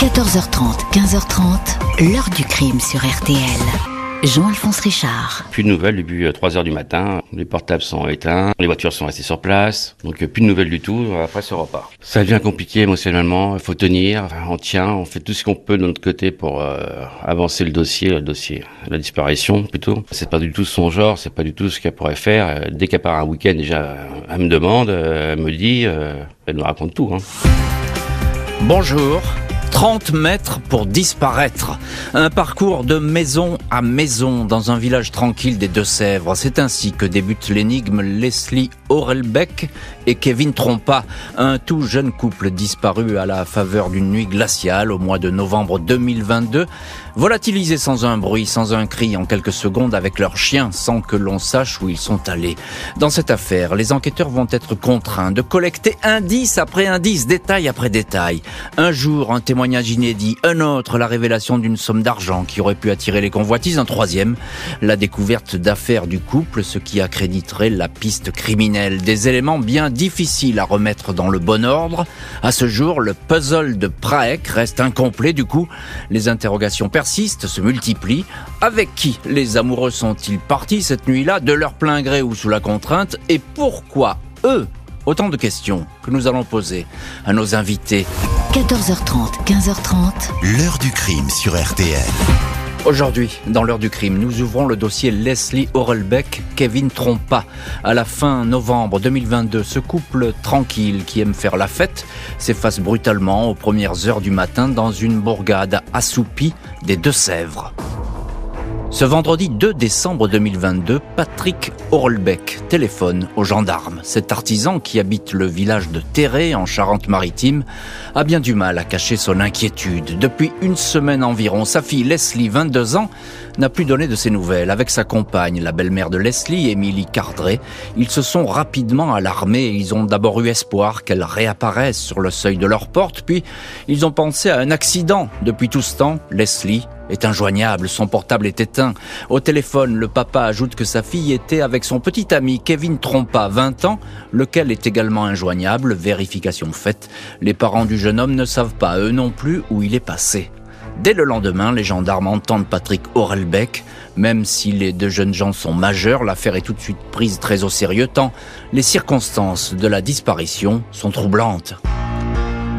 14h30, 15h30, l'heure du crime sur RTL. Jean-Alphonse Richard. Plus de nouvelles depuis 3 heures du matin. Les portables sont éteints, les voitures sont restées sur place. Donc euh, plus de nouvelles du tout après ce repas. Ça devient compliqué émotionnellement. Il faut tenir, on tient, on fait tout ce qu'on peut de notre côté pour euh, avancer le dossier, le dossier, la disparition plutôt. C'est pas du tout son genre, c'est pas du tout ce qu'elle pourrait faire. Euh, dès qu'elle part un week-end déjà, elle me demande, elle me dit, elle me raconte tout. Hein. Bonjour. 30 mètres pour disparaître. Un parcours de maison à maison dans un village tranquille des Deux-Sèvres. C'est ainsi que débute l'énigme Leslie Orelbeck et Kevin Trompa, un tout jeune couple disparu à la faveur d'une nuit glaciale au mois de novembre 2022, volatilisés sans un bruit, sans un cri, en quelques secondes avec leur chien, sans que l'on sache où ils sont allés. Dans cette affaire, les enquêteurs vont être contraints de collecter indice après indice, détail après détail. Un jour, un témoignage inédit, un autre, la révélation d'une somme d'argent qui aurait pu attirer les convoitises, un troisième, la découverte d'affaires du couple, ce qui accréditerait la piste criminelle. Des éléments bien difficiles à remettre dans le bon ordre. À ce jour, le puzzle de Praek reste incomplet, du coup, les interrogations persistent, se multiplient. Avec qui les amoureux sont-ils partis cette nuit-là, de leur plein gré ou sous la contrainte? Et pourquoi eux? Autant de questions que nous allons poser à nos invités. 14h30, 15h30. L'heure du crime sur RTL. Aujourd'hui, dans l'heure du crime, nous ouvrons le dossier Leslie Orelbeck, Kevin Trompa. À la fin novembre 2022, ce couple tranquille qui aime faire la fête s'efface brutalement aux premières heures du matin dans une bourgade assoupie des Deux-Sèvres. Ce vendredi 2 décembre 2022, Patrick Orlbeck téléphone aux gendarmes. Cet artisan qui habite le village de Terré en Charente-Maritime a bien du mal à cacher son inquiétude. Depuis une semaine environ, sa fille Leslie, 22 ans, n'a plus donné de ses nouvelles. Avec sa compagne, la belle-mère de Leslie, Émilie Cardré, ils se sont rapidement alarmés ils ont d'abord eu espoir qu'elle réapparaisse sur le seuil de leur porte, puis ils ont pensé à un accident. Depuis tout ce temps, Leslie est injoignable, son portable est éteint. Au téléphone, le papa ajoute que sa fille était avec son petit ami Kevin Trompa, 20 ans, lequel est également injoignable, vérification faite. Les parents du jeune homme ne savent pas, eux non plus, où il est passé. Dès le lendemain, les gendarmes entendent Patrick Orelbeck. Même si les deux jeunes gens sont majeurs, l'affaire est tout de suite prise très au sérieux tant les circonstances de la disparition sont troublantes.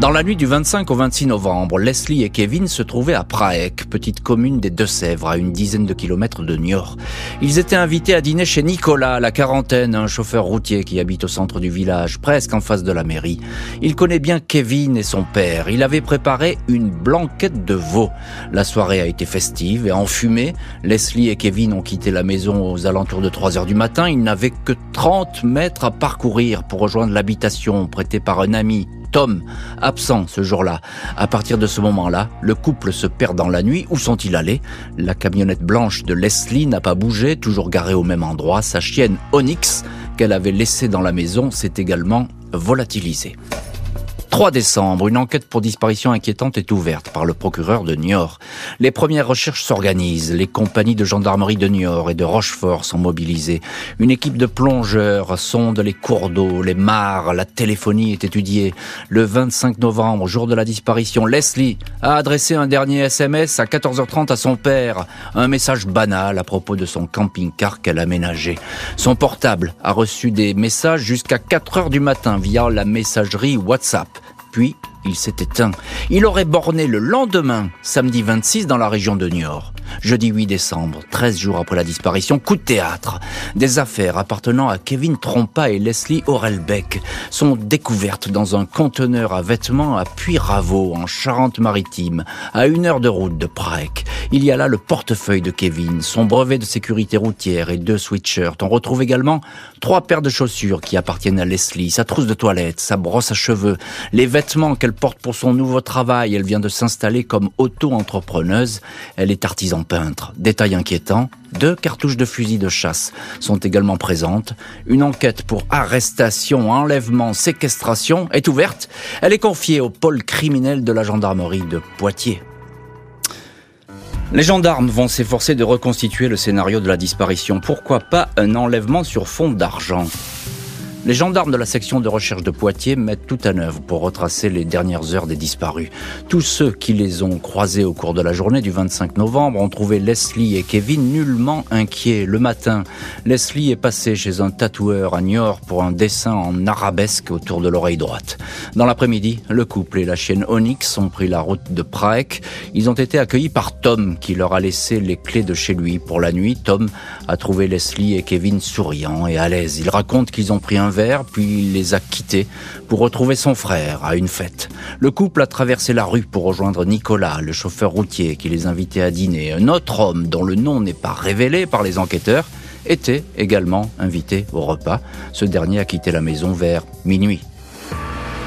Dans la nuit du 25 au 26 novembre, Leslie et Kevin se trouvaient à Praek, petite commune des Deux-Sèvres, à une dizaine de kilomètres de Niort. Ils étaient invités à dîner chez Nicolas, la quarantaine, un chauffeur routier qui habite au centre du village, presque en face de la mairie. Il connaît bien Kevin et son père. Il avait préparé une blanquette de veau. La soirée a été festive et enfumée. Leslie et Kevin ont quitté la maison aux alentours de 3 heures du matin. Ils n'avaient que 30 mètres à parcourir pour rejoindre l'habitation prêtée par un ami Tom, absent ce jour-là. À partir de ce moment-là, le couple se perd dans la nuit. Où sont-ils allés? La camionnette blanche de Leslie n'a pas bougé, toujours garée au même endroit. Sa chienne Onyx, qu'elle avait laissée dans la maison, s'est également volatilisée. 3 décembre, une enquête pour disparition inquiétante est ouverte par le procureur de Niort. Les premières recherches s'organisent. Les compagnies de gendarmerie de Niort et de Rochefort sont mobilisées. Une équipe de plongeurs sonde les cours d'eau, les mares, la téléphonie est étudiée. Le 25 novembre, jour de la disparition, Leslie a adressé un dernier SMS à 14h30 à son père. Un message banal à propos de son camping-car qu'elle a aménagé. Son portable a reçu des messages jusqu'à 4h du matin via la messagerie WhatsApp puis il s'est éteint. Il aurait borné le lendemain, samedi 26, dans la région de Niort. Jeudi 8 décembre, 13 jours après la disparition, coup de théâtre. Des affaires appartenant à Kevin Trompa et Leslie Orelbeck sont découvertes dans un conteneur à vêtements à Puyraveau, en Charente-Maritime, à une heure de route de Prague. Il y a là le portefeuille de Kevin, son brevet de sécurité routière et deux sweatshirts. On retrouve également trois paires de chaussures qui appartiennent à Leslie, sa trousse de toilette, sa brosse à cheveux, les vêtements qu'elle porte pour son nouveau travail. Elle vient de s'installer comme auto-entrepreneuse. Elle est artisan Détail inquiétant, deux cartouches de fusil de chasse sont également présentes. Une enquête pour arrestation, enlèvement, séquestration est ouverte. Elle est confiée au pôle criminel de la gendarmerie de Poitiers. Les gendarmes vont s'efforcer de reconstituer le scénario de la disparition. Pourquoi pas un enlèvement sur fond d'argent? Les gendarmes de la section de recherche de Poitiers mettent tout en œuvre pour retracer les dernières heures des disparus. Tous ceux qui les ont croisés au cours de la journée du 25 novembre ont trouvé Leslie et Kevin nullement inquiets. Le matin, Leslie est passée chez un tatoueur à Niort pour un dessin en arabesque autour de l'oreille droite. Dans l'après-midi, le couple et la chienne Onyx ont pris la route de Prague. Ils ont été accueillis par Tom qui leur a laissé les clés de chez lui. Pour la nuit, Tom a trouvé Leslie et Kevin souriants et à l'aise. Il raconte qu'ils ont pris puis il les a quittés pour retrouver son frère à une fête. Le couple a traversé la rue pour rejoindre Nicolas, le chauffeur routier qui les invitait à dîner. Un autre homme dont le nom n'est pas révélé par les enquêteurs était également invité au repas. Ce dernier a quitté la maison vers minuit.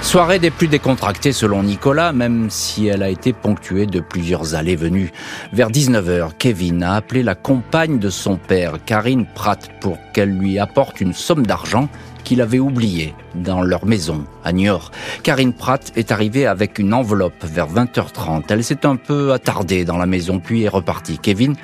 Soirée des plus décontractées selon Nicolas, même si elle a été ponctuée de plusieurs allées-venues. Vers 19h, Kevin a appelé la compagne de son père, Karine Pratt, pour qu'elle lui apporte une somme d'argent qu'il avait oubliée dans leur maison à Niort. Karine Pratt est arrivée avec une enveloppe vers 20h30. Elle s'est un peu attardée dans la maison puis est repartie. Kevin,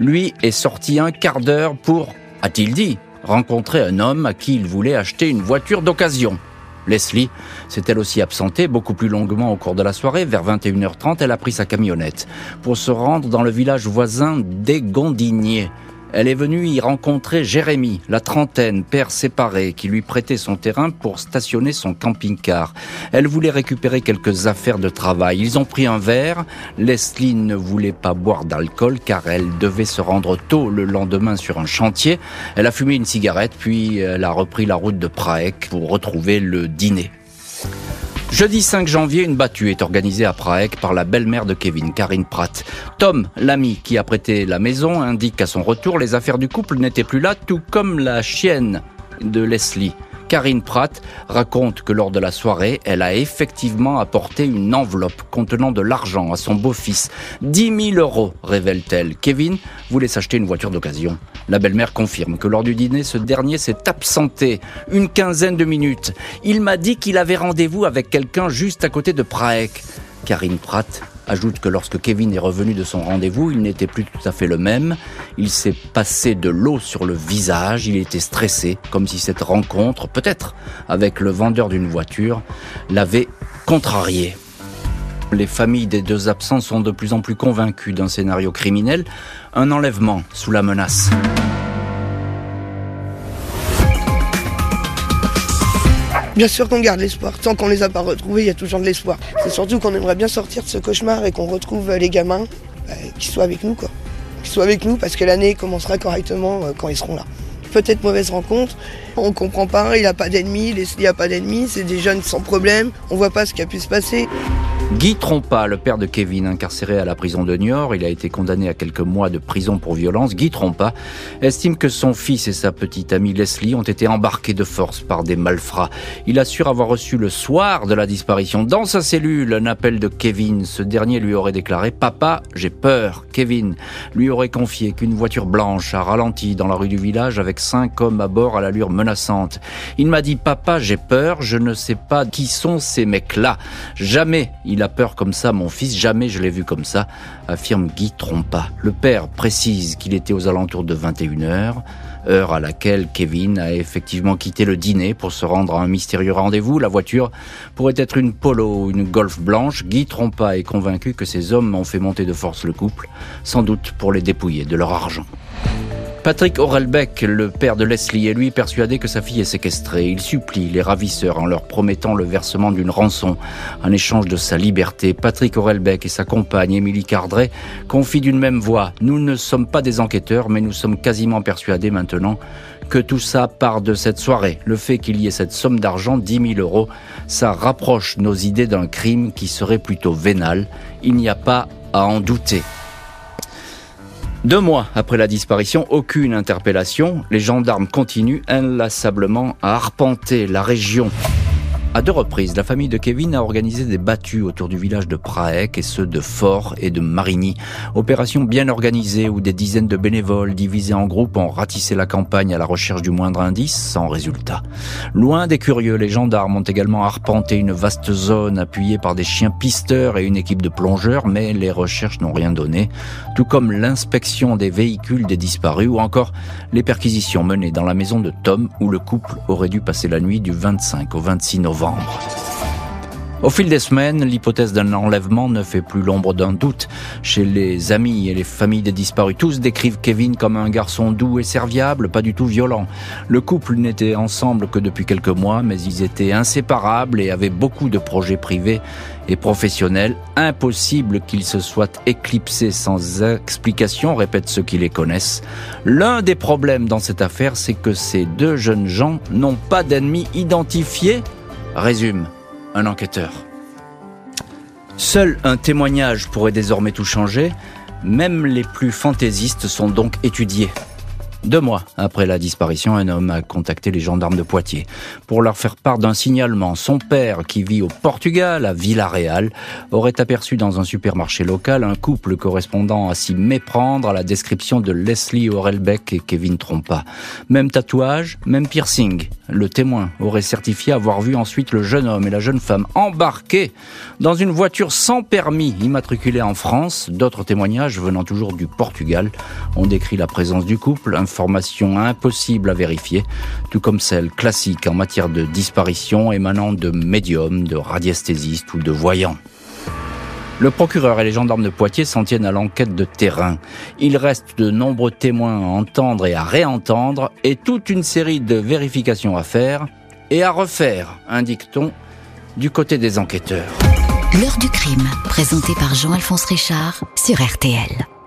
lui, est sorti un quart d'heure pour, a-t-il dit, rencontrer un homme à qui il voulait acheter une voiture d'occasion. Leslie s'est elle aussi absentée beaucoup plus longuement au cours de la soirée. Vers 21h30, elle a pris sa camionnette pour se rendre dans le village voisin des Gondiniers. Elle est venue y rencontrer Jérémy, la trentaine, père séparé, qui lui prêtait son terrain pour stationner son camping-car. Elle voulait récupérer quelques affaires de travail. Ils ont pris un verre. Leslie ne voulait pas boire d'alcool car elle devait se rendre tôt le lendemain sur un chantier. Elle a fumé une cigarette puis elle a repris la route de Prague pour retrouver le dîner. Jeudi 5 janvier, une battue est organisée à Prague par la belle-mère de Kevin, Karine Pratt. Tom, l'ami qui a prêté la maison, indique qu'à son retour, les affaires du couple n'étaient plus là, tout comme la chienne de Leslie. Karine Pratt raconte que lors de la soirée, elle a effectivement apporté une enveloppe contenant de l'argent à son beau-fils. 10 000 euros, révèle-t-elle. Kevin voulait s'acheter une voiture d'occasion. La belle-mère confirme que lors du dîner, ce dernier s'est absenté une quinzaine de minutes. Il m'a dit qu'il avait rendez-vous avec quelqu'un juste à côté de Prague. Karine Pratt ajoute que lorsque Kevin est revenu de son rendez-vous, il n'était plus tout à fait le même. Il s'est passé de l'eau sur le visage, il était stressé, comme si cette rencontre, peut-être avec le vendeur d'une voiture, l'avait contrarié. Les familles des deux absents sont de plus en plus convaincues d'un scénario criminel, un enlèvement sous la menace. Bien sûr qu'on garde l'espoir. Tant qu'on les a pas retrouvés, il y a toujours de l'espoir. C'est surtout qu'on aimerait bien sortir de ce cauchemar et qu'on retrouve les gamins, euh, qui soient avec nous, quoi. Qui soient avec nous parce que l'année commencera correctement euh, quand ils seront là. Peut-être mauvaise rencontre, on comprend pas, il a pas d'ennemis, Leslie a pas d'ennemis, c'est des jeunes sans problème, on voit pas ce qui a pu se passer. Guy Trompa, le père de Kevin, incarcéré à la prison de Niort, il a été condamné à quelques mois de prison pour violence. Guy Trompa estime que son fils et sa petite amie Leslie ont été embarqués de force par des malfrats. Il assure avoir reçu le soir de la disparition dans sa cellule un appel de Kevin. Ce dernier lui aurait déclaré Papa, j'ai peur. Kevin lui aurait confié qu'une voiture blanche a ralenti dans la rue du village avec cinq hommes à bord à l'allure menaçante. Il m'a dit Papa, j'ai peur, je ne sais pas qui sont ces mecs-là. Jamais a peur comme ça, mon fils, jamais je l'ai vu comme ça, affirme Guy Trompa. Le père précise qu'il était aux alentours de 21h, heure à laquelle Kevin a effectivement quitté le dîner pour se rendre à un mystérieux rendez-vous. La voiture pourrait être une Polo ou une Golf blanche. Guy Trompa est convaincu que ces hommes ont fait monter de force le couple, sans doute pour les dépouiller de leur argent. Patrick Aurelbeck, le père de Leslie, est lui persuadé que sa fille est séquestrée. Il supplie les ravisseurs en leur promettant le versement d'une rançon en échange de sa liberté. Patrick Aurelbeck et sa compagne Émilie Cardret confient d'une même voix. Nous ne sommes pas des enquêteurs, mais nous sommes quasiment persuadés maintenant que tout ça part de cette soirée. Le fait qu'il y ait cette somme d'argent, 10 000 euros, ça rapproche nos idées d'un crime qui serait plutôt vénal. Il n'y a pas à en douter. Deux mois après la disparition, aucune interpellation. Les gendarmes continuent inlassablement à arpenter la région À deux reprises, la famille de Kevin a organisé des battues autour du village de Praek et ceux de Fort et de Marigny. Opération bien organisée où des dizaines de bénévoles divisés en groupes ont ratissé la campagne à la recherche du moindre indice sans résultat. Loin des curieux, les gendarmes ont également arpenté une vaste zone appuyée par des chiens pisteurs et une équipe de plongeurs, mais les recherches n'ont rien donné, tout comme l'inspection des véhicules des disparus ou encore les perquisitions menées dans la maison de Tom où le couple aurait dû passer la nuit du 25 au 26 novembre. Au fil des semaines, l'hypothèse d'un enlèvement ne fait plus l'ombre d'un doute. Chez les amis et les familles des disparus, tous décrivent Kevin comme un garçon doux et serviable, pas du tout violent. Le couple n'était ensemble que depuis quelques mois, mais ils étaient inséparables et avaient beaucoup de projets privés et professionnels. Impossible qu'ils se soient éclipsés sans explication, répètent ceux qui les connaissent. L'un des problèmes dans cette affaire, c'est que ces deux jeunes gens n'ont pas d'ennemis identifiés, résume un enquêteur. Seul un témoignage pourrait désormais tout changer, même les plus fantaisistes sont donc étudiés. Deux mois après la disparition, un homme a contacté les gendarmes de Poitiers pour leur faire part d'un signalement. Son père, qui vit au Portugal, à Villarreal, aurait aperçu dans un supermarché local un couple correspondant à s'y méprendre à la description de Leslie Orelbeck et Kevin Trompa. Même tatouage, même piercing. Le témoin aurait certifié avoir vu ensuite le jeune homme et la jeune femme embarqués dans une voiture sans permis immatriculée en France. D'autres témoignages venant toujours du Portugal ont décrit la présence du couple, information impossible à vérifier, tout comme celle classique en matière de disparition émanant de médiums, de radiesthésistes ou de voyants. Le procureur et les gendarmes de Poitiers s'en tiennent à l'enquête de terrain. Il reste de nombreux témoins à entendre et à réentendre et toute une série de vérifications à faire et à refaire, indique-t-on, du côté des enquêteurs. L'heure du crime, présenté par Jean-Alphonse Richard sur RTL.